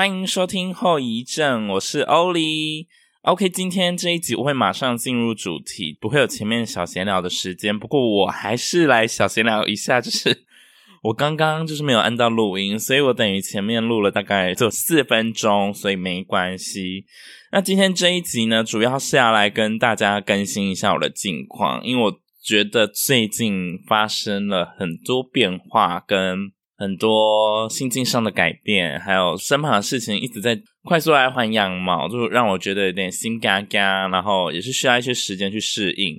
欢迎收听后遗症，我是欧里。OK，今天这一集我会马上进入主题，不会有前面小闲聊的时间。不过我还是来小闲聊一下，就是 我刚刚就是没有按到录音，所以我等于前面录了大概就四分钟，所以没关系。那今天这一集呢，主要是要来跟大家更新一下我的近况，因为我觉得最近发生了很多变化跟。很多心境上的改变，还有身旁的事情一直在快速来换样貌，就让我觉得有点心嘎嘎，然后也是需要一些时间去适应。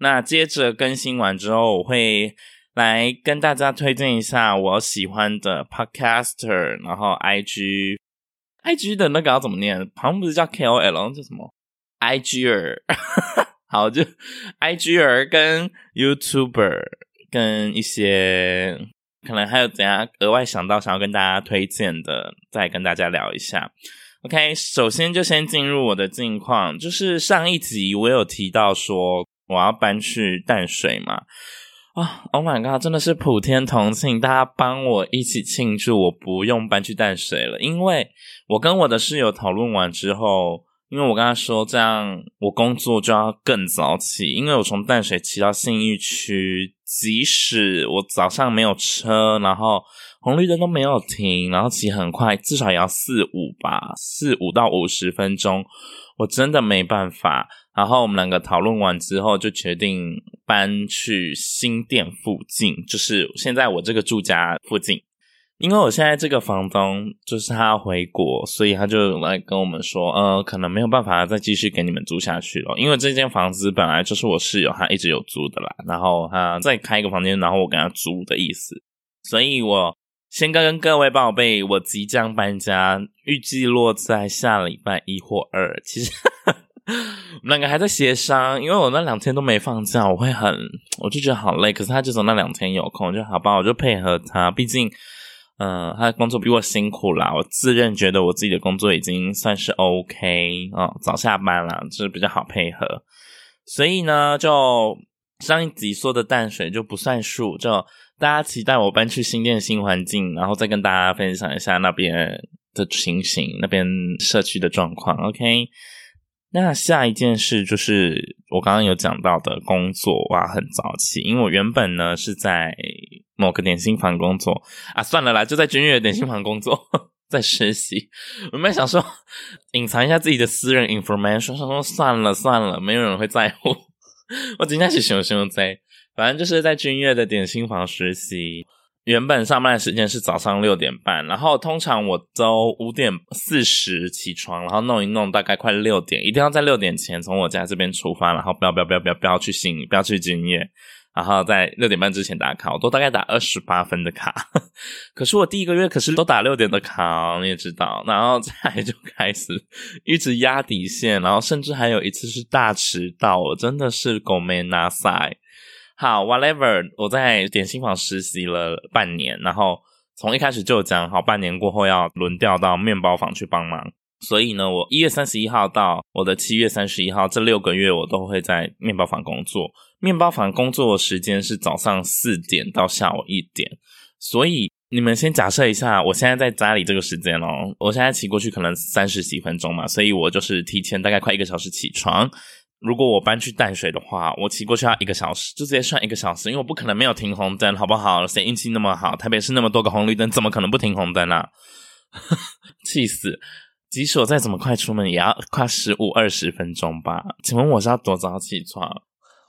那接着更新完之后，我会来跟大家推荐一下我喜欢的 podcaster，然后 IG，IG 的那个要怎么念？好像不是叫 KOL，叫什么？IGR，好，就 IGR 跟 YouTuber 跟一些。可能还有怎样额外想到想要跟大家推荐的，再跟大家聊一下。OK，首先就先进入我的近况，就是上一集我有提到说我要搬去淡水嘛。啊，Oh my god，真的是普天同庆，大家帮我一起庆祝，我不用搬去淡水了，因为我跟我的室友讨论完之后。因为我跟他说，这样我工作就要更早起，因为我从淡水骑到信义区，即使我早上没有车，然后红绿灯都没有停，然后骑很快，至少也要四五吧，四五到五十分钟，我真的没办法。然后我们两个讨论完之后，就决定搬去新店附近，就是现在我这个住家附近。因为我现在这个房东就是他要回国，所以他就来跟我们说，呃，可能没有办法再继续给你们租下去了。因为这间房子本来就是我室友他一直有租的啦，然后他再开一个房间，然后我跟他租的意思。所以我先跟各位报备，我即将搬家，预计落在下礼拜一或二。其实 我们两个还在协商，因为我那两天都没放假，我会很，我就觉得好累。可是他就说那两天有空，就好吧，我就配合他，毕竟。嗯，他的工作比我辛苦啦。我自认觉得我自己的工作已经算是 OK 啊、哦，早下班啦，就是比较好配合。所以呢，就上一集说的淡水就不算数，就大家期待我搬去新店新环境，然后再跟大家分享一下那边的情形，那边社区的状况。OK。那下一件事就是我刚刚有讲到的工作哇，很早起，因为我原本呢是在某个点心房工作啊，算了啦，就在君悦点心房工作，在实习。我们想说隐藏一下自己的私人 information，说说算了算了，没有人会在乎。我今天是熊熊在，反正就是在君悦的点心房实习。原本上班的时间是早上六点半，然后通常我都五点四十起床，然后弄一弄，大概快六点，一定要在六点前从我家这边出发，然后不要不要不要不要不要去信，不要去君悦，然后在六点半之前打卡，我都大概打二十八分的卡。可是我第一个月可是都打六点的卡，你也知道，然后再就开始一直压底线，然后甚至还有一次是大迟到，我真的是狗没拿赛。好，whatever，我在点心房实习了半年，然后从一开始就讲好，半年过后要轮调到面包房去帮忙。所以呢，我一月三十一号到我的七月三十一号这六个月，我都会在面包房工作。面包房工作的时间是早上四点到下午一点。所以你们先假设一下，我现在在家里这个时间哦，我现在骑过去可能三十几分钟嘛，所以我就是提前大概快一个小时起床。如果我搬去淡水的话，我骑过去要一个小时，就直接算一个小时，因为我不可能没有停红灯，好不好？谁运气那么好？台北市那么多个红绿灯，怎么可能不停红灯啊？气死！即使我再怎么快出门，也要快十五二十分钟吧？请问我是要多早起床？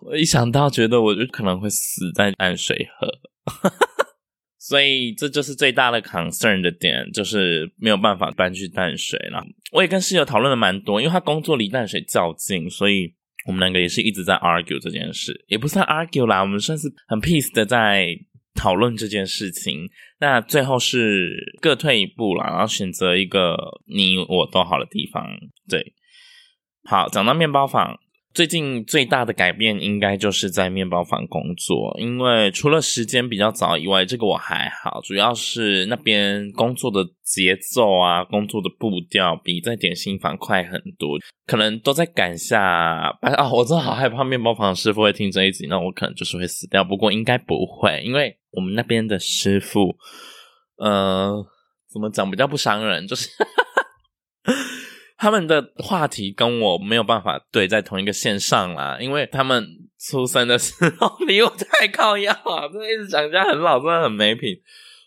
我一想到，觉得我就可能会死在淡水河，所以这就是最大的 concern 的点，就是没有办法搬去淡水了。我也跟室友讨论了蛮多，因为他工作离淡水较近，所以。我们两个也是一直在 argue 这件事，也不算 argue 啦，我们算是很 peace 的在讨论这件事情。那最后是各退一步啦，然后选择一个你我都好的地方。对，好，讲到面包房。最近最大的改变应该就是在面包房工作，因为除了时间比较早以外，这个我还好，主要是那边工作的节奏啊，工作的步调比在点心房快很多，可能都在赶下啊。啊，我真的好害怕面包房师傅会听这一集，那我可能就是会死掉。不过应该不会，因为我们那边的师傅，呃，怎么讲比较不伤人，就是。他们的话题跟我没有办法对在同一个线上啦，因为他们出生的时候 离我太靠腰啊，真的一直讲人家很老，真的很没品。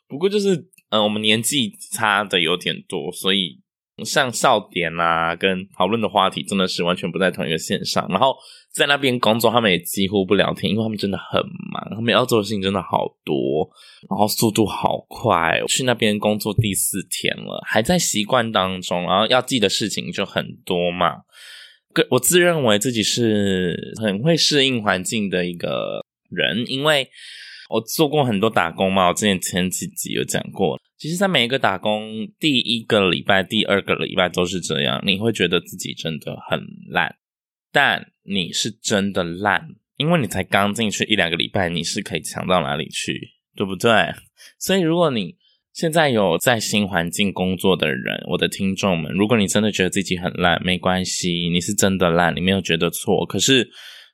不过就是，嗯、呃，我们年纪差的有点多，所以。像笑点啊，跟讨论的话题真的是完全不在同一个线上。然后在那边工作，他们也几乎不聊天，因为他们真的很忙，他们要做的事情真的好多，然后速度好快。去那边工作第四天了，还在习惯当中，然后要记的事情就很多嘛。我自认为自己是很会适应环境的一个人，因为我做过很多打工嘛，我之前前几集有讲过。其实，在每一个打工第一个礼拜、第二个礼拜都是这样，你会觉得自己真的很烂，但你是真的烂，因为你才刚进去一两个礼拜，你是可以强到哪里去，对不对？所以，如果你现在有在新环境工作的人，我的听众们，如果你真的觉得自己很烂，没关系，你是真的烂，你没有觉得错，可是。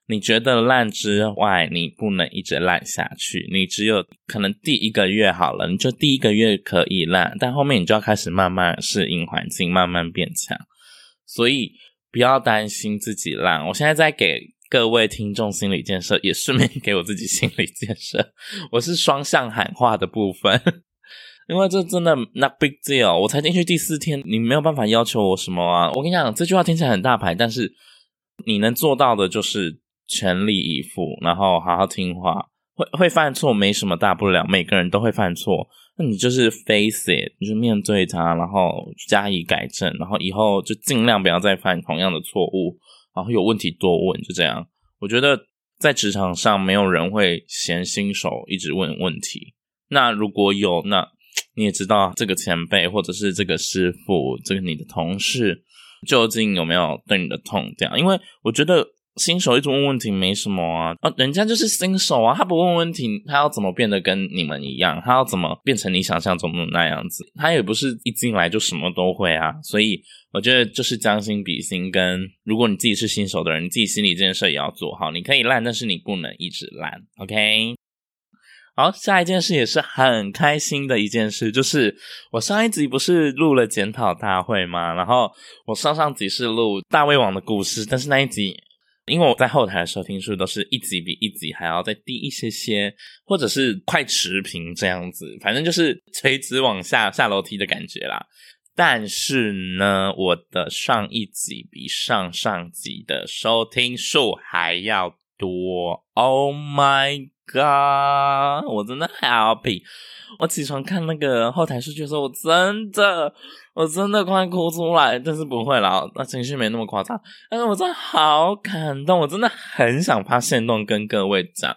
你觉得烂之外，你不能一直烂下去。你只有可能第一个月好了，你就第一个月可以烂，但后面你就要开始慢慢适应环境，慢慢变强。所以不要担心自己烂。我现在在给各位听众心理建设，也顺便给我自己心理建设。我是双向喊话的部分，因为这真的 not big deal。我才进去第四天，你没有办法要求我什么啊。我跟你讲，这句话听起来很大牌，但是你能做到的就是。全力以赴，然后好好听话，会会犯错没什么大不了，每个人都会犯错。那你就是 face it，你就面对它，然后加以改正，然后以后就尽量不要再犯同样的错误，然后有问题多问，就这样。我觉得在职场上没有人会嫌新手一直问问题。那如果有，那你也知道这个前辈或者是这个师傅，这个你的同事究竟有没有对你的痛这样？因为我觉得。新手一直问问题没什么啊，啊，人家就是新手啊，他不问问题，他要怎么变得跟你们一样？他要怎么变成你想象中的那样子？他也不是一进来就什么都会啊，所以我觉得就是将心比心，跟如果你自己是新手的人，你自己心里这件事也要做好。你可以烂，但是你不能一直烂，OK？好，下一件事也是很开心的一件事，就是我上一集不是录了检讨大会吗？然后我上上集是录大胃王的故事，但是那一集。因为我在后台的收听数都是一集比一集还要再低一些些，或者是快持平这样子，反正就是垂直往下下楼梯的感觉啦。但是呢，我的上一集比上上集的收听数还要多。Oh my 哥我真的 happy。我起床看那个后台数据的时候，我真的。我真的快哭出来，但是不会啦，那情绪没那么夸张。但是我真的好感动，我真的很想发现动跟各位讲，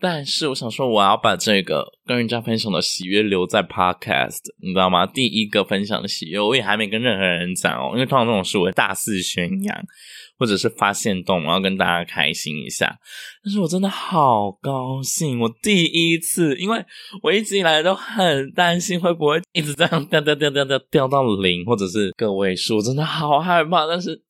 但是我想说，我要把这个跟人家分享的喜悦留在 Podcast，你知道吗？第一个分享的喜悦，我也还没跟任何人讲哦，因为通常这种事我会大肆宣扬。或者是发现动，然后跟大家开心一下。但是我真的好高兴，我第一次，因为我一直以来都很担心会不会一直这样掉掉掉掉掉掉到零，或者是个位数，我真的好害怕。但是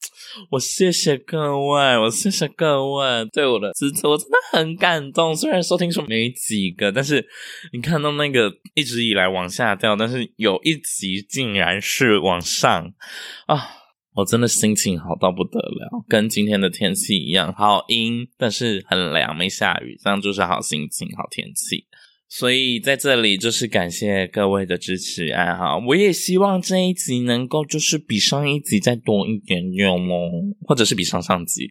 我谢谢各位，我谢谢各位对我的支持，我真的很感动。虽然收听数没几个，但是你看到那个一直以来往下掉，但是有一集竟然是往上啊！我真的心情好到不得了，跟今天的天气一样，好阴，但是很凉，没下雨，这样就是好心情、好天气。所以在这里就是感谢各位的支持爱好，我也希望这一集能够就是比上一集再多一点点哦，或者是比上上集，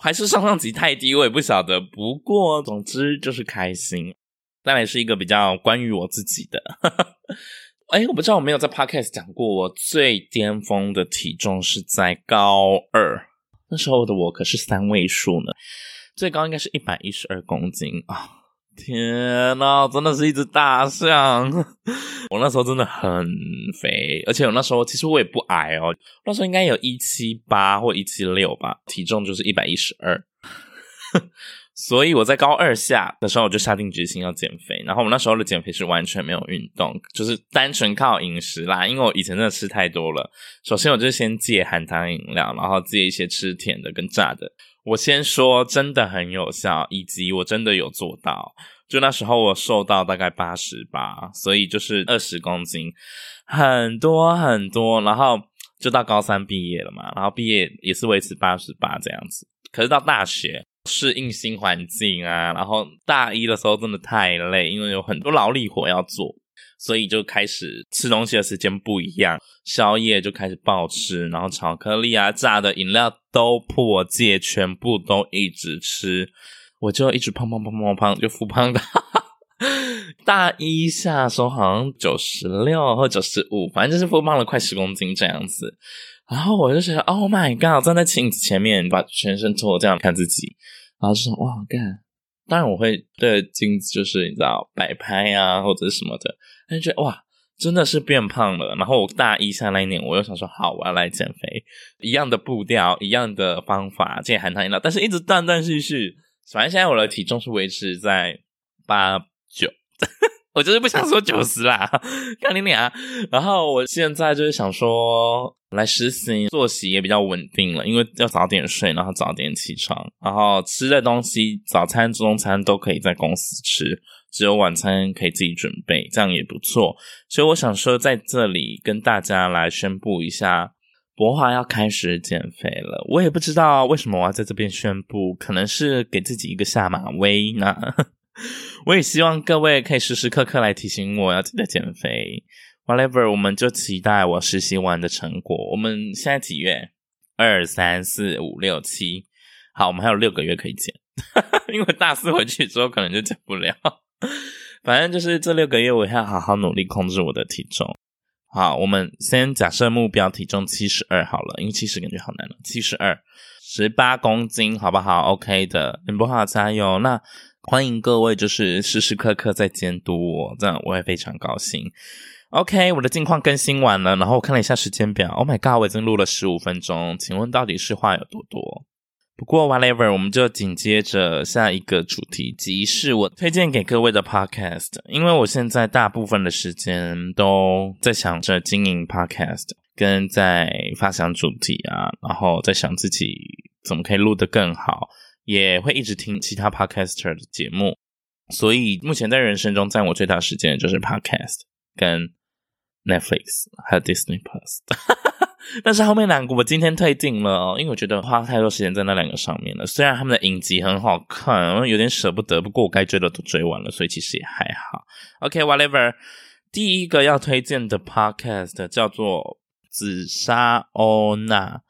还是上上集太低，我也不晓得。不过总之就是开心，再来是一个比较关于我自己的。哎，我不知道我没有在 Podcast 讲过，我最巅峰的体重是在高二，那时候的我可是三位数呢，最高应该是一百一十二公斤啊！天哪，真的是一只大象！我那时候真的很肥，而且我那时候其实我也不矮哦，那时候应该有一七八或一七六吧，体重就是一百一十二。所以我在高二下的时候，我就下定决心要减肥。然后我那时候的减肥是完全没有运动，就是单纯靠饮食啦。因为我以前真的吃太多了。首先，我就先戒含糖饮料，然后戒一些吃甜的跟炸的。我先说，真的很有效，以及我真的有做到。就那时候我瘦到大概八十八，所以就是二十公斤，很多很多。然后。就到高三毕业了嘛，然后毕业也是维持八十八这样子。可是到大学适应新环境啊，然后大一的时候真的太累，因为有很多劳力活要做，所以就开始吃东西的时间不一样，宵夜就开始暴吃，然后巧克力啊、炸的饮料都破戒，全部都一直吃，我就一直胖胖胖胖胖，就复胖的。大一下的时候好像九十六或九十五，反正就是复胖了快十公斤这样子。然后我就觉得，Oh my god！站在镜子前面，把全身脱这样看自己，然后就说哇干！当然我会对镜子就是你知道摆拍啊或者什么的，但是觉得哇真的是变胖了。然后我大一下那一年，我又想说好，我要来减肥，一样的步调，一样的方法，戒含糖饮料，但是一直断断续续。反正现在我的体重是维持在八。九，我就是不想说 九十啦，看你俩。然后我现在就是想说来实习，作息也比较稳定了，因为要早点睡，然后早点起床，然后吃的东西，早餐、中餐都可以在公司吃，只有晚餐可以自己准备，这样也不错。所以我想说，在这里跟大家来宣布一下，博华要开始减肥了。我也不知道为什么我要在这边宣布，可能是给自己一个下马威呢。我也希望各位可以时时刻刻来提醒我要记得减肥。Whatever，我们就期待我实习完的成果。我们现在几月？二三四五六七，好，我们还有六个月可以减。因为大四回去之后可能就减不了。反正就是这六个月，我要好好努力控制我的体重。好，我们先假设目标体重七十二好了，因为七十感觉好难了。七十二，十八公斤，好不好？OK 的，你不好加油。那。欢迎各位，就是时时刻刻在监督我，这样我也非常高兴。OK，我的近况更新完了，然后我看了一下时间表，Oh my god，我已经录了十五分钟，请问到底是话有多多？不过 whatever，我们就紧接着下一个主题，即是我推荐给各位的 podcast，因为我现在大部分的时间都在想着经营 podcast，跟在发想主题啊，然后在想自己怎么可以录得更好。也会一直听其他 podcaster 的节目，所以目前在人生中占我最大时间的就是 podcast 跟 Netflix 还有 Disney Plus。但是后面两个我今天退订了，因为我觉得花太多时间在那两个上面了。虽然他们的影集很好看，我有点舍不得，不过我该追的都追完了，所以其实也还好。OK，whatever。第一个要推荐的 podcast 叫做紫砂欧娜，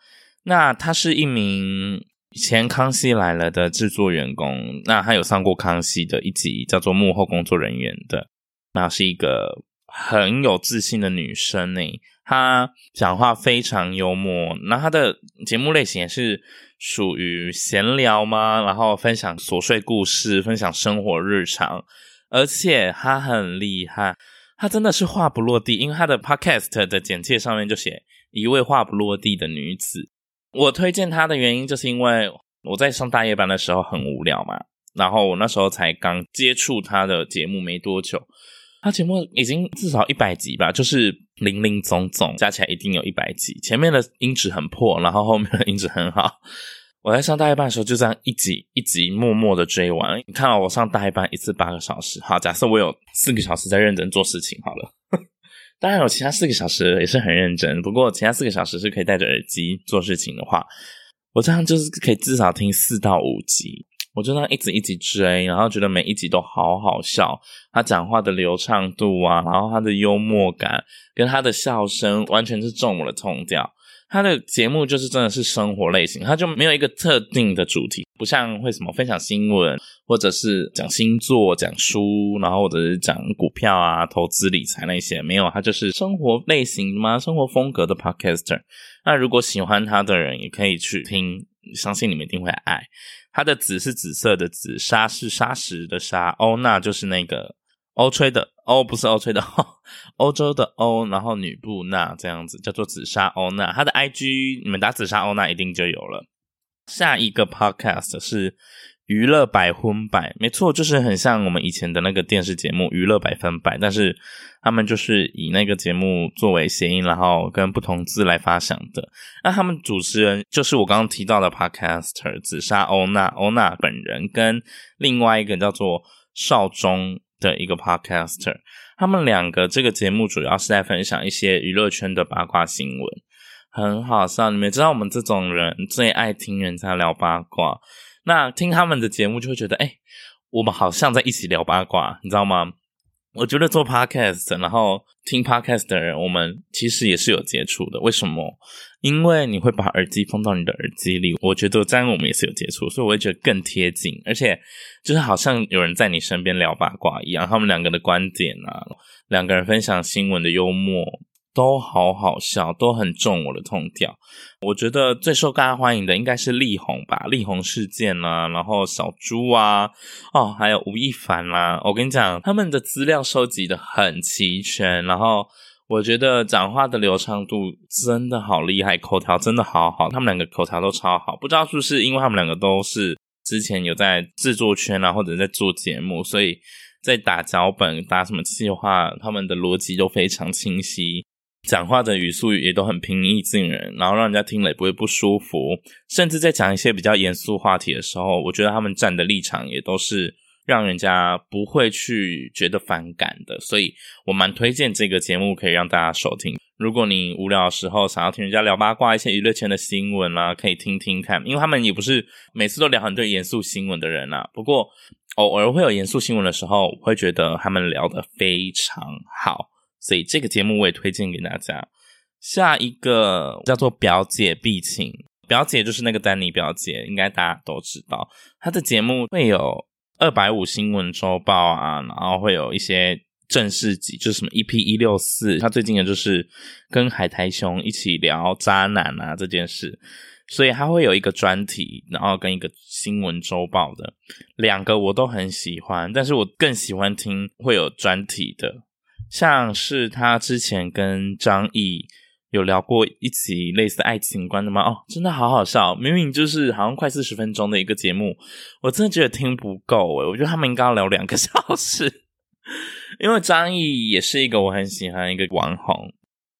那她是一名。以前《康熙来了》的制作员工，那他有上过《康熙》的一集，叫做幕后工作人员的。那是一个很有自信的女生呢，她讲话非常幽默。那她的节目类型也是属于闲聊吗？然后分享琐碎故事，分享生活日常。而且她很厉害，她真的是话不落地，因为她的 Podcast 的简介上面就写一位话不落地的女子。我推荐他的原因，就是因为我在上大夜班的时候很无聊嘛，然后我那时候才刚接触他的节目没多久，他节目已经至少一百集吧，就是林林总总加起来一定有一百集。前面的音质很破，然后后面的音质很好。我在上大夜班的时候就这样一集一集默默的追完。你看到我上大夜班一次八个小时，好，假设我有四个小时在认真做事情，好了。当然有其他四个小时也是很认真，不过其他四个小时是可以戴着耳机做事情的话，我这样就是可以至少听四到五集，我就这样一直一直追，然后觉得每一集都好好笑，他讲话的流畅度啊，然后他的幽默感跟他的笑声完全是中我的痛调。他的节目就是真的是生活类型，他就没有一个特定的主题，不像会什么分享新闻，或者是讲星座、讲书，然后或者是讲股票啊、投资理财那些，没有，他就是生活类型嘛，生活风格的 podcaster。那如果喜欢他的人，也可以去听，相信你们一定会爱。他的紫是紫色的紫，砂是砂石的砂，欧娜就是那个。欧吹的欧不是欧吹的欧，欧洲的欧，然后女部那这样子叫做紫砂欧娜，她的 IG 你们打紫砂欧娜一定就有了。下一个 Podcast 是娱乐百分百，没错，就是很像我们以前的那个电视节目娱乐百分百，但是他们就是以那个节目作为谐音，然后跟不同字来发想的。那他们主持人就是我刚刚提到的 Podcaster 紫砂欧娜，欧娜本人跟另外一个叫做少中。的一个 podcaster，他们两个这个节目主要是在分享一些娱乐圈的八卦新闻。很好笑。你们知道我们这种人最爱听人家聊八卦，那听他们的节目就会觉得，哎，我们好像在一起聊八卦，你知道吗？我觉得做 podcast，然后听 podcast 的人，我们其实也是有接触的。为什么？因为你会把耳机放到你的耳机里，我觉得这样我们也是有接触，所以我会觉得更贴近，而且就是好像有人在你身边聊八卦一样。他们两个的观点啊，两个人分享新闻的幽默。都好好笑，都很中我的痛调。我觉得最受大家欢迎的应该是力宏吧，力宏事件啊，然后小猪啊，哦，还有吴亦凡啦、我跟你讲，他们的资料收集的很齐全，然后我觉得讲话的流畅度真的好厉害，口条真的好好，他们两个口条都超好。不知道是不是因为他们两个都是之前有在制作圈啊，或者在做节目，所以在打脚本、打什么计划，他们的逻辑都非常清晰。讲话的语速也都很平易近人，然后让人家听了也不会不舒服。甚至在讲一些比较严肃话题的时候，我觉得他们站的立场也都是让人家不会去觉得反感的。所以我蛮推荐这个节目可以让大家收听。如果你无聊的时候想要听人家聊八卦一些娱乐圈的新闻啦、啊，可以听听看。因为他们也不是每次都聊很多严肃新闻的人啊。不过偶尔会有严肃新闻的时候，我会觉得他们聊得非常好。所以这个节目我也推荐给大家。下一个叫做表姐必请，表姐就是那个丹妮表姐，应该大家都知道。她的节目会有二百五新闻周报啊，然后会有一些正式集，就是什么 EP 一六四。她最近的就是跟海苔熊一起聊渣男啊这件事，所以她会有一个专题，然后跟一个新闻周报的两个我都很喜欢，但是我更喜欢听会有专题的。像是他之前跟张译有聊过一集类似爱情观的吗？哦，真的好好笑，明明就是好像快四十分钟的一个节目，我真的觉得听不够诶，我觉得他们应该要聊两个 小时，因为张译也是一个我很喜欢的一个网红。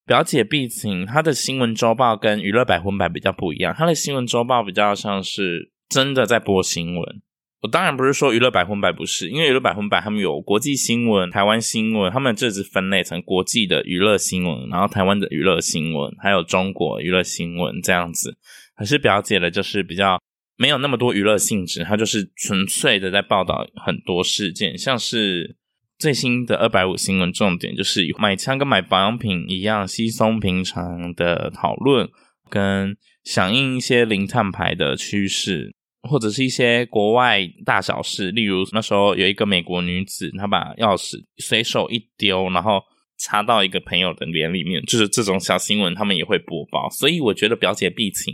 表姐毕竟她的新闻周报跟娱乐百分百比较不一样，她的新闻周报比较像是真的在播新闻。我当然不是说娱乐百分百不是，因为娱乐百分百他们有国际新闻、台湾新闻，他们这只分类成国际的娱乐新闻，然后台湾的娱乐新闻，还有中国娱乐新闻这样子。可是表姐的就是比较没有那么多娱乐性质，它就是纯粹的在报道很多事件，像是最新的二百五新闻重点就是买枪跟买保养品一样稀松平常的讨论，跟响应一些零碳排的趋势。或者是一些国外大小事，例如那时候有一个美国女子，她把钥匙随手一丢，然后插到一个朋友的脸里面，就是这种小新闻，他们也会播报。所以我觉得表姐必请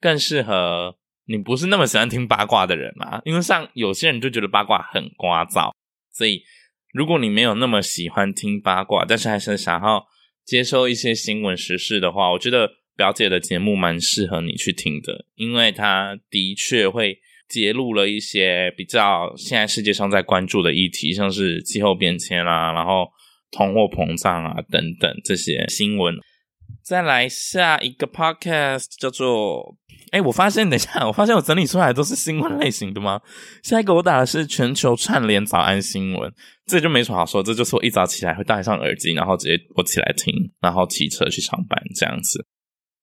更适合你不是那么喜欢听八卦的人啊，因为像有些人就觉得八卦很聒噪，所以如果你没有那么喜欢听八卦，但是还是想要接收一些新闻时事的话，我觉得。表姐的节目蛮适合你去听的，因为她的确会揭露了一些比较现在世界上在关注的议题，像是气候变迁啊，然后通货膨胀啊等等这些新闻。再来下一个 podcast 叫做……哎，我发现，等一下，我发现我整理出来都是新闻类型的吗？下一个我打的是全球串联早安新闻，这就没什么好说，这就是我一早起来会戴上耳机，然后直接我起来听，然后骑车去上班这样子。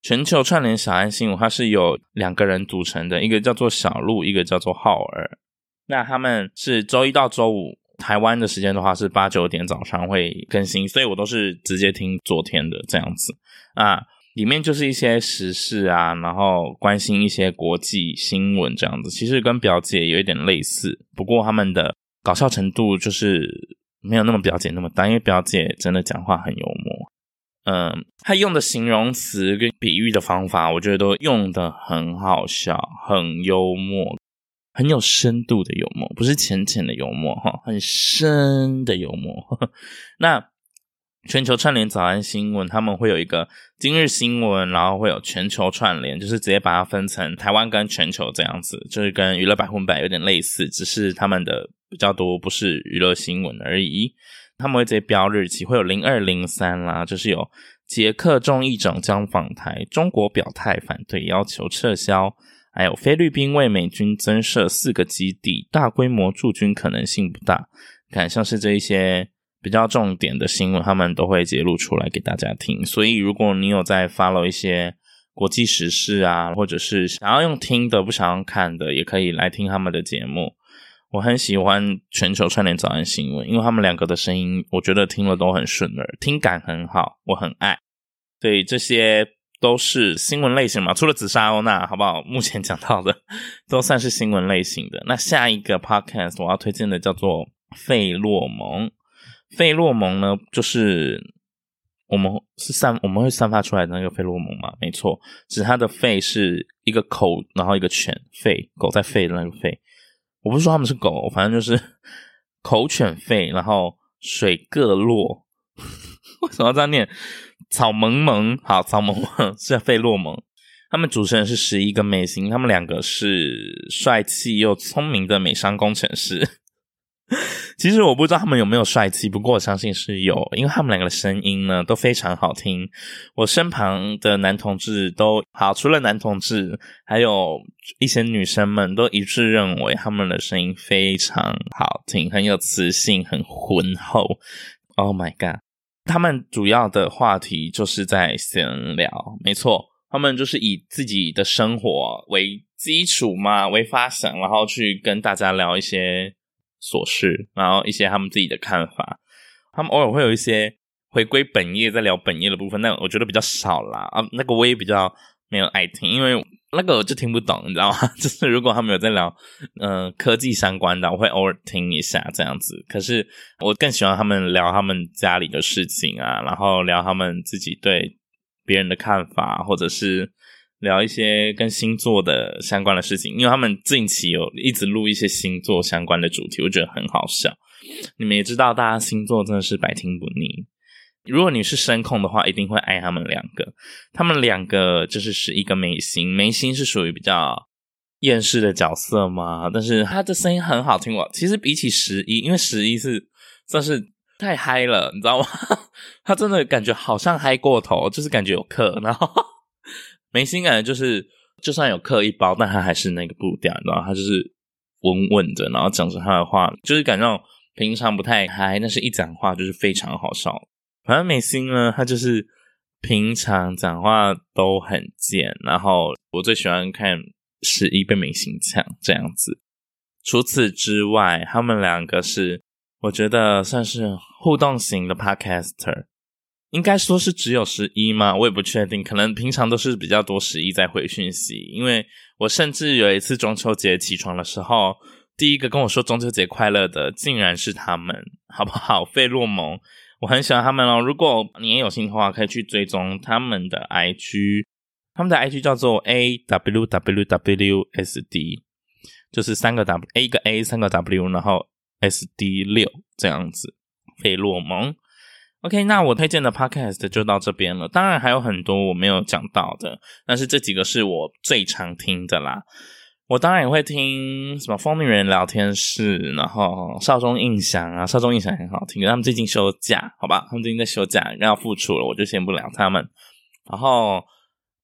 全球串联小安新闻，它是由两个人组成的，一个叫做小鹿，一个叫做浩尔。那他们是周一到周五，台湾的时间的话是八九点早上会更新，所以我都是直接听昨天的这样子啊。里面就是一些时事啊，然后关心一些国际新闻这样子，其实跟表姐有一点类似，不过他们的搞笑程度就是没有那么表姐那么大，因为表姐真的讲话很幽默。嗯，他用的形容词跟比喻的方法，我觉得都用得很好笑，很幽默，很有深度的幽默，不是浅浅的幽默哈，很深的幽默。那全球串联早安新闻，他们会有一个今日新闻，然后会有全球串联，就是直接把它分成台湾跟全球这样子，就是跟娱乐百分百有点类似，只是他们的比较多不是娱乐新闻而已。他们会直接标日期，会有零二零三啦，就是有捷克众议长将访台，中国表态反对要求撤销，还有菲律宾为美军增设四个基地，大规模驻军可能性不大。看像是这一些比较重点的新闻，他们都会揭露出来给大家听。所以如果你有在 follow 一些国际时事啊，或者是想要用听的不想要看的，也可以来听他们的节目。我很喜欢全球串联早安新闻，因为他们两个的声音，我觉得听了都很顺耳，听感很好，我很爱。所以这些都是新闻类型嘛，除了紫砂欧娜，好不好？目前讲到的都算是新闻类型的。那下一个 podcast 我要推荐的叫做费洛蒙。费洛蒙呢，就是我们是散我们会散发出来的那个费洛蒙嘛？没错，只是它的费是一个口，然后一个犬肺，狗在肺的那个吠。我不是说他们是狗，反正就是 口犬吠，然后水各落。为什么要这样念？草萌萌，好，草萌萌是费洛蒙。他们主持人是十一个美心，他们两个是帅气又聪明的美商工程师。其实我不知道他们有没有帅气，不过我相信是有，因为他们两个的声音呢都非常好听。我身旁的男同志都好，除了男同志，还有一些女生们都一致认为他们的声音非常好听，很有磁性，很浑厚。Oh my god！他们主要的话题就是在闲聊，没错，他们就是以自己的生活为基础嘛，为发想，然后去跟大家聊一些。琐事，然后一些他们自己的看法，他们偶尔会有一些回归本业，在聊本业的部分，那我觉得比较少啦啊，那个我也比较没有爱听，因为那个我就听不懂，你知道吗？就是如果他们有在聊嗯、科技相关的，我会偶尔听一下这样子。可是我更喜欢他们聊他们家里的事情啊，然后聊他们自己对别人的看法，或者是。聊一些跟星座的相关的事情，因为他们近期有一直录一些星座相关的主题，我觉得很好笑。你们也知道，大家星座真的是百听不腻。如果你是声控的话，一定会爱他们两个。他们两个就是是一个眉心，眉心是属于比较厌世的角色嘛，但是他的声音很好听。我其实比起十一，因为十一是算是太嗨了，你知道吗？他真的感觉好像嗨过头，就是感觉有课，然后。美心感觉就是，就算有刻一包，但他还是那个步调，然后他就是稳稳的，然后讲着他的话，就是感觉平常不太嗨，但是一讲话就是非常好笑。反正美心呢，他就是平常讲话都很贱，然后我最喜欢看十一被美心呛这样子。除此之外，他们两个是我觉得算是互动型的 podcaster。应该说是只有十一吗？我也不确定，可能平常都是比较多十一在回讯息。因为我甚至有一次中秋节起床的时候，第一个跟我说中秋节快乐的，竟然是他们，好不好？费洛蒙，我很喜欢他们哦。如果你也有兴趣的话，可以去追踪他们的 IG，他们的 IG 叫做 A W W W S D，就是三个 W，A 一个 A，三个 W，然后 S D 六这样子，费洛蒙。OK，那我推荐的 Podcast 就到这边了。当然还有很多我没有讲到的，但是这几个是我最常听的啦。我当然也会听什么疯女人聊天室，然后少中印象啊，少中印象很好听。他们最近休假，好吧？他们最近在休假，要复出了，我就先不聊他们。然后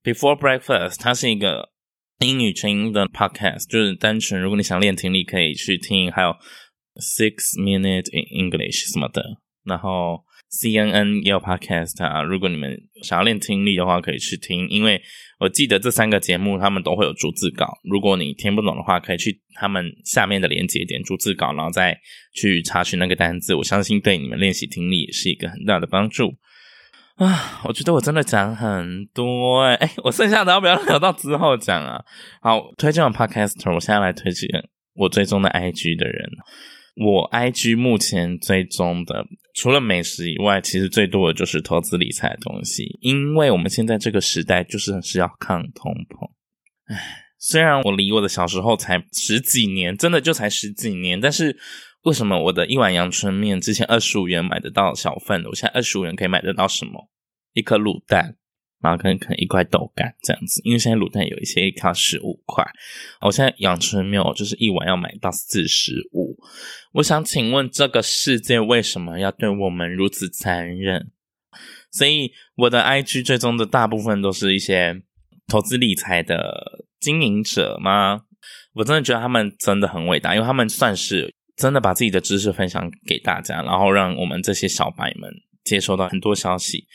Before Breakfast，它是一个英语纯音的 Podcast，就是单纯如果你想练听力可以去听。还有 Six Minute in English 什么的，然后。CNN 也有 Podcast 啊，如果你们想要练听力的话，可以去听。因为我记得这三个节目他们都会有逐字稿，如果你听不懂的话，可以去他们下面的连接点逐字稿，然后再去查询那个单字。我相信对你们练习听力也是一个很大的帮助啊！我觉得我真的讲很多哎、我剩下的要不要留到之后讲啊？好，推荐完 podcast，我现在来推荐我追踪的 IG 的人。我 IG 目前追踪的，除了美食以外，其实最多的就是投资理财的东西。因为我们现在这个时代就是很需要抗通膨。唉，虽然我离我的小时候才十几年，真的就才十几年，但是为什么我的一碗阳春面之前二十五元买得到小份，我现在二十五元可以买得到什么？一颗卤蛋。然后可能可能一块豆干这样子，因为现在卤蛋有一些一卡十五块，我现在阳春面就是一碗要买到四十五。我想请问这个世界为什么要对我们如此残忍？所以我的 IG 追踪的大部分都是一些投资理财的经营者吗？我真的觉得他们真的很伟大，因为他们算是真的把自己的知识分享给大家，然后让我们这些小白们接收到很多消息。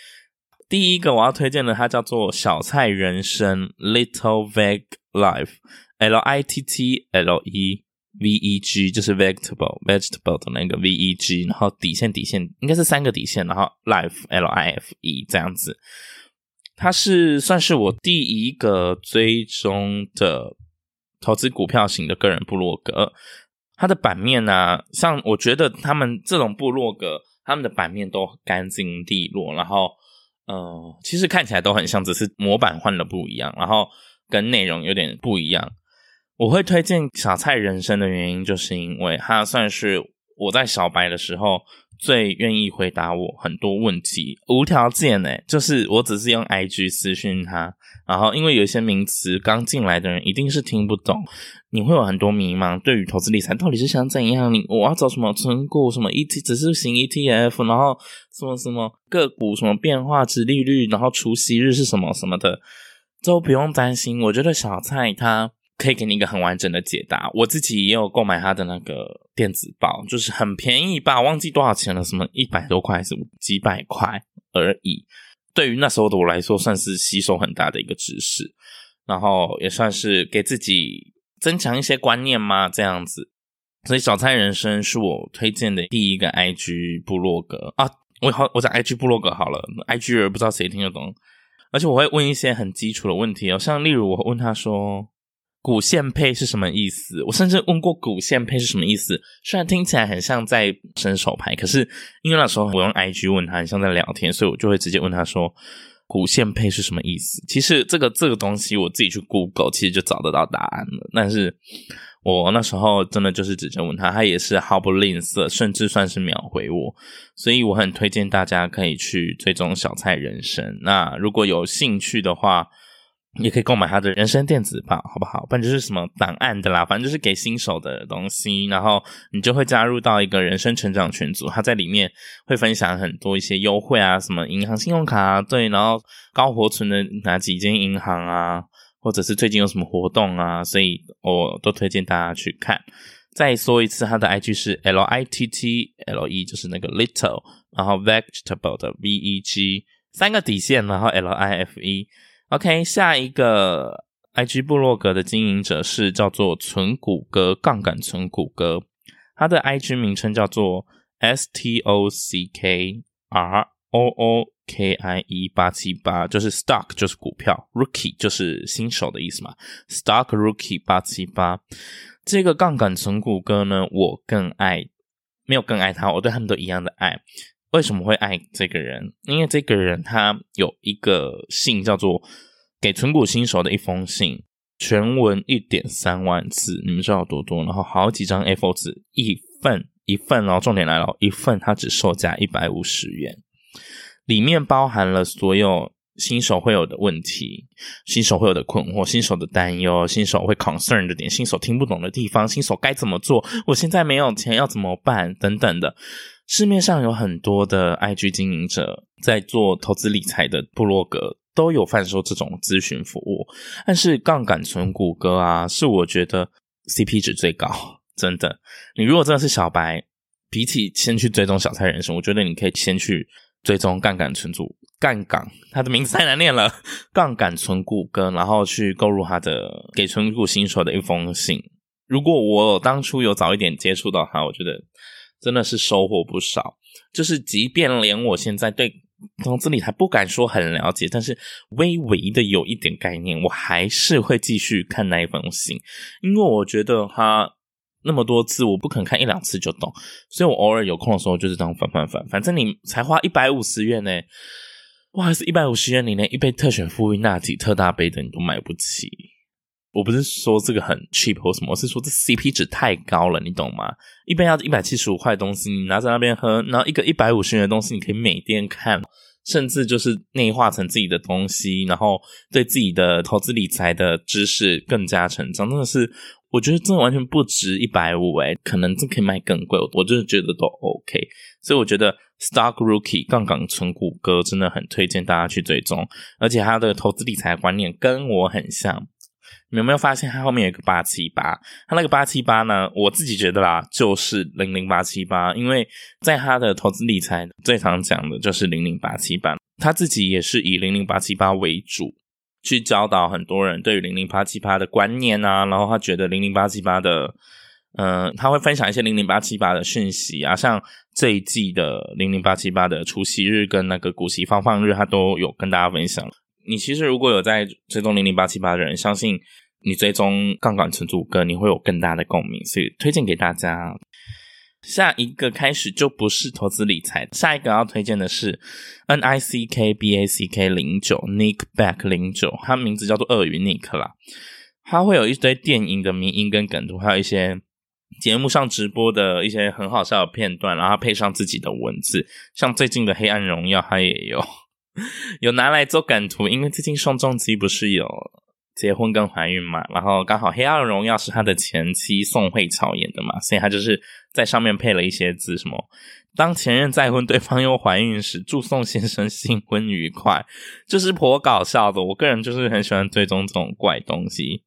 第一个我要推荐的，它叫做小菜人生 Little Veg Life，L I T T L E V E G，就是 vegetable vegetable 的那个 V E G，然后底线底线应该是三个底线，然后 Life L I F E 这样子。它是算是我第一个追踪的投资股票型的个人部落格。它的版面呢、像我觉得他们这种部落格，他们的版面都干净利落，然后。呃，其实看起来都很像，只是模板换了不一样，然后跟内容有点不一样。我会推荐小菜人生的原因，就是因为他算是我在小白的时候最愿意回答我很多问题，无条件诶，就是我只是用 IG 私讯他。然后，因为有一些名词刚进来的人一定是听不懂，你会有很多迷茫。对于投资理财到底是想怎样？你我要找什么存股？什么 ET 只是型 ETF？然后什么什么个股？什么变化？殖利率？然后除息日是什么什么的都不用担心。我觉得小蔡他可以给你一个很完整的解答。我自己也有购买他的那个电子报，就是很便宜吧，忘记多少钱了，什么一百多块，是几百块而已。对于那时候的我来说，算是吸收很大的一个知识，然后也算是给自己增强一些观念吗，这样子。所以小菜人生是我推荐的第一个 IG 部落格啊，我好，我讲 IG 部落格好了，IG 人不知道谁听得懂，而且我会问一些很基础的问题哦，像例如我问他说。股线配是什么意思？我甚至问过股线配是什么意思，虽然听起来很像在伸手牌，可是因为那时候我用 IG 问他，很像在聊天，所以我就会直接问他说：“股线配是什么意思？”其实这个这个东西我自己去 Google，其实就找得到答案了。但是我那时候真的就是直接问他，他也是毫不吝啬，甚至算是秒回我。所以我很推荐大家可以去追踪小菜人生。那如果有兴趣的话，也可以购买他的人生电子报，好不好？不然就是什么档案的啦，反正就是给新手的东西。然后你就会加入到一个人生成长群组，他在里面会分享很多一些优惠啊，什么银行信用卡啊，对，然后高活存的哪几间银行啊，或者是最近有什么活动啊，所以我都推荐大家去看。再说一次，他的 IG 是 L I T T L E，就是那个 little，然后 vegetable 的 V E G，三个底线，然后 L I F E。OK，下一个 IG 部落格的经营者是叫做存谷歌，杠杆存谷歌，他的 IG 名称叫做 S T O C K R O O K I E 八七八，就是 Stock 就是股票，Rookie 就是新手的意思嘛，Stock Rookie 八七八，这个杠杆存股哥呢，我更爱，没有更爱他，我对他们都一样的爱。为什么会爱这个人？因为这个人他有一个信叫做《给存股新手的一封信》，全文一点三万字，你们知道多多？然后好几张 A4 纸，一份一份，然后重点来了，一份它只售价一百五十元，里面包含了所有新手会有的问题、新手会有的困惑、新手的担忧、新手会 concern 的点、新手听不懂的地方、新手该怎么做？我现在没有钱要怎么办？等等的。市面上有很多的 IG 经营者在做投资理财的部落格，都有贩售这种咨询服务。但是杠杆存股哥啊，是我觉得 CP 值最高，真的。你如果真的是小白，比起先去追踪小菜人生，我觉得你可以先去追踪杠杆存股杠杆，他的名字太难念了，杠杆存股哥，然后去购入他的给存股新手的一封信。如果我当初有早一点接触到他，我觉得。真的是收获不少，就是即便连我现在对投资理财不敢说很了解，但是微微的有一点概念，我还是会继续看那一封信，因为我觉得他那么多次，我不可能看一两次就懂，所以我偶尔有空的时候就是这样翻翻翻，反正你才花一百五十元呢，哇，是一百五十元，你连一杯特选复印拿铁特大杯的你都买不起。我不是说这个很 cheap 或什么，我是说这 CP 值太高了，你懂吗？一杯要一百七十五块的东西，你拿在那边喝，然后一个一百五十元的东西，你可以每天看，甚至就是内化成自己的东西，然后对自己的投资理财的知识更加成长。真的是，我觉得真的完全不值一百五诶，可能这可以卖更贵，我真的觉得都 OK。所以我觉得 Stock Rookie 杠杆存股哥真的很推荐大家去追踪，而且他的投资理财观念跟我很像。你有没有发现它后面有一个八七八？它那个八七八呢？我自己觉得啦，就是零零八七八，因为在他的投资理财最常讲的就是零零八七八。他自己也是以零零八七八为主，去教导很多人对于零零八七八的观念啊。然后他觉得零零八七八的，嗯、呃，他会分享一些零零八七八的讯息啊，像这一季的零零八七八的除息日跟那个股息发放日，他都有跟大家分享。你其实如果有在追踪零零八七八的人，相信你追踪杠杆存股哥，你会有更大的共鸣，所以推荐给大家。下一个开始就不是投资理财，下一个要推荐的是 N I C K B A C K 零九 Nick Back 零九，他名字叫做鳄鱼 Nick 啦。他会有一堆电影的迷音跟梗图，还有一些节目上直播的一些很好笑的片段，然后配上自己的文字，像最近的《黑暗荣耀》，他也有。有拿来做梗图，因为最近宋仲基不是有结婚跟怀孕嘛，然后刚好《黑暗荣耀》是他的前妻宋慧乔演的嘛，所以他就是在上面配了一些字，什么当前任再婚，对方又怀孕时，祝宋先生新婚愉快，就是颇搞笑的。我个人就是很喜欢追踪这种怪东西。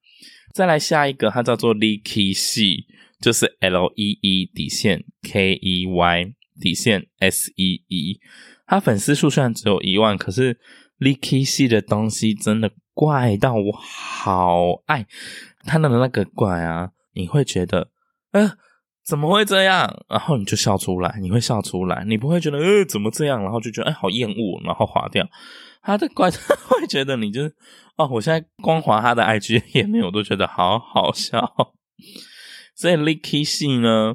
再来下一个，它叫做 Leeky 系，就是 L E E 底线 K E Y 底线 S E E。他粉丝数虽然只有一万，可是 Leeky 系的东西真的怪到我好爱。他的那个怪啊，你会觉得，呃，怎么会这样？然后你就笑出来，你会笑出来，你不会觉得，呃，怎么这样？然后就觉得，哎，好厌恶，然后划掉。他的怪，他会觉得你就是，哦，我现在光滑他的 IG 页面，我都觉得好好笑。所以 Leeky 系呢？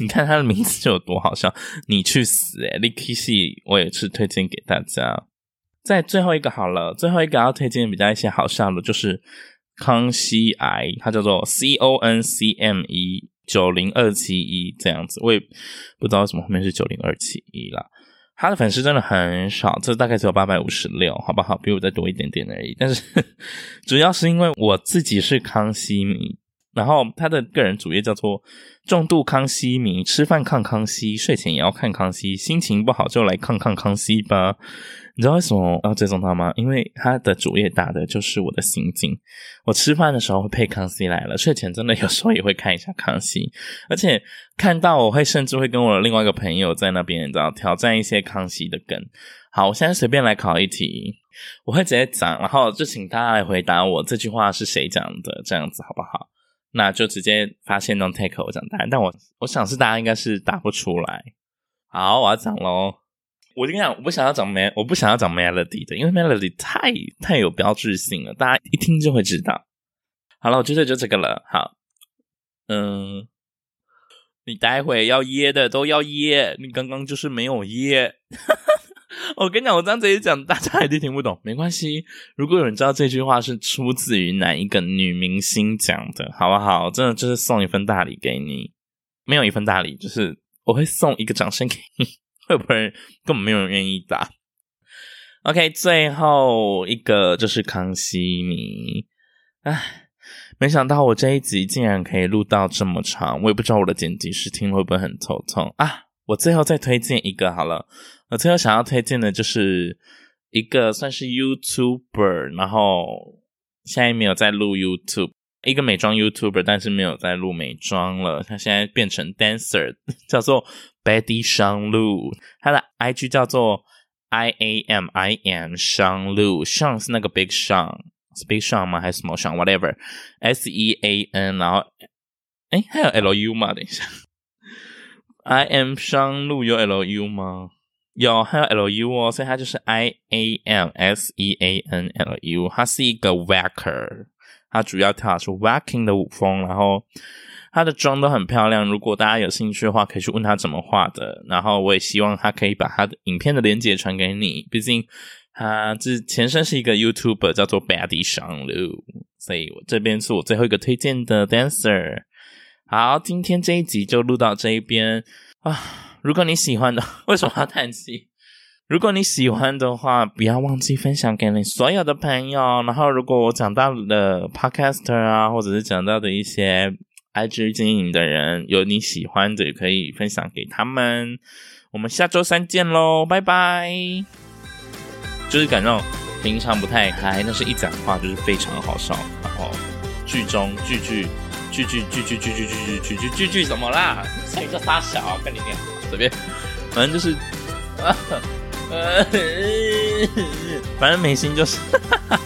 你看他的名字就有多好笑，你去死诶 Leeky 系我也是推荐给大家。在最后一个好了，最后一个要推荐比较一些好笑的，就是康熙癌，它叫做 C O N C M E 九零二七一这样子，我也不知道为什么后面是九零二七一啦。他的粉丝真的很少，这大概只有八百五十六，好不好？比我再多一点点而已。但是 主要是因为我自己是康熙迷。然后他的个人主页叫做重度康熙迷，吃饭看康熙，睡前也要看康熙，心情不好就来看看康熙吧。你知道为什么要追踪他吗？因为他的主页打的就是我的心境。我吃饭的时候会配康熙来了，睡前真的有时候也会看一下康熙，而且看到我会甚至会跟我另外一个朋友在那边，你知道挑战一些康熙的梗。好，我现在随便来考一题，我会直接讲，然后就请大家来回答我这句话是谁讲的，这样子好不好？那就直接发现 non take 我讲答案，但我我想是大家应该是答不出来。好，我要讲喽。我就跟你讲，我不想要讲 mel，我不想要讲 melody 的，因为 melody 太太有标志性了，大家一听就会知道。好了，我觉得就这个了。好，嗯，你待会要噎的都要噎，你刚刚就是没有噎。我跟你讲，我这样子一讲，大家一定听不懂。没关系，如果有人知道这句话是出自于哪一个女明星讲的，好不好？真的就是送一份大礼给你，没有一份大礼，就是我会送一个掌声给你。会不会根本没有人愿意打？OK，最后一个就是康熙迷。唉，没想到我这一集竟然可以录到这么长，我也不知道我的剪辑师听会不会很头痛啊。我最后再推荐一个好了。我最后想要推荐的就是一个算是 YouTuber，然后现在没有在录 YouTube，一个美妆 YouTuber，但是没有在录美妆了。他现在变成 Dancer，叫做 Betty Shang Lu，他的 IG 叫做 I A M I M Shang Lu，Shang 是那个 Big Sean，是 Big Sean 吗？还是什么 Sean？Whatever，S E A N，然后诶还有 L U 吗？等一下。I am 商路有 L U 吗？有，还有 L U 哦，所以它就是 I A M S E A N L U。它是一个 Wacker，它主要跳的是 Wacking 的舞风，然后它的妆都很漂亮。如果大家有兴趣的话，可以去问他怎么画的。然后我也希望他可以把他的影片的链接传给你，毕竟他这前身是一个 YouTuber，叫做 Betty 商路。所以我这边是我最后一个推荐的 Dancer。好，今天这一集就录到这一边啊！如果你喜欢的，为什么要叹气？如果你喜欢的话，不要忘记分享给你所有的朋友。然后，如果我讲到的 Podcaster 啊，或者是讲到的一些 IG 经营的人，有你喜欢的，也可以分享给他们。我们下周三见喽，拜拜！就是感到平常不太开，但是一讲话就是非常好笑。然后剧中句句。句句句句句句句句句句句句怎么啦？所以叫杀小，跟你讲随便，反正就是啊，反正美心就是。哈哈哈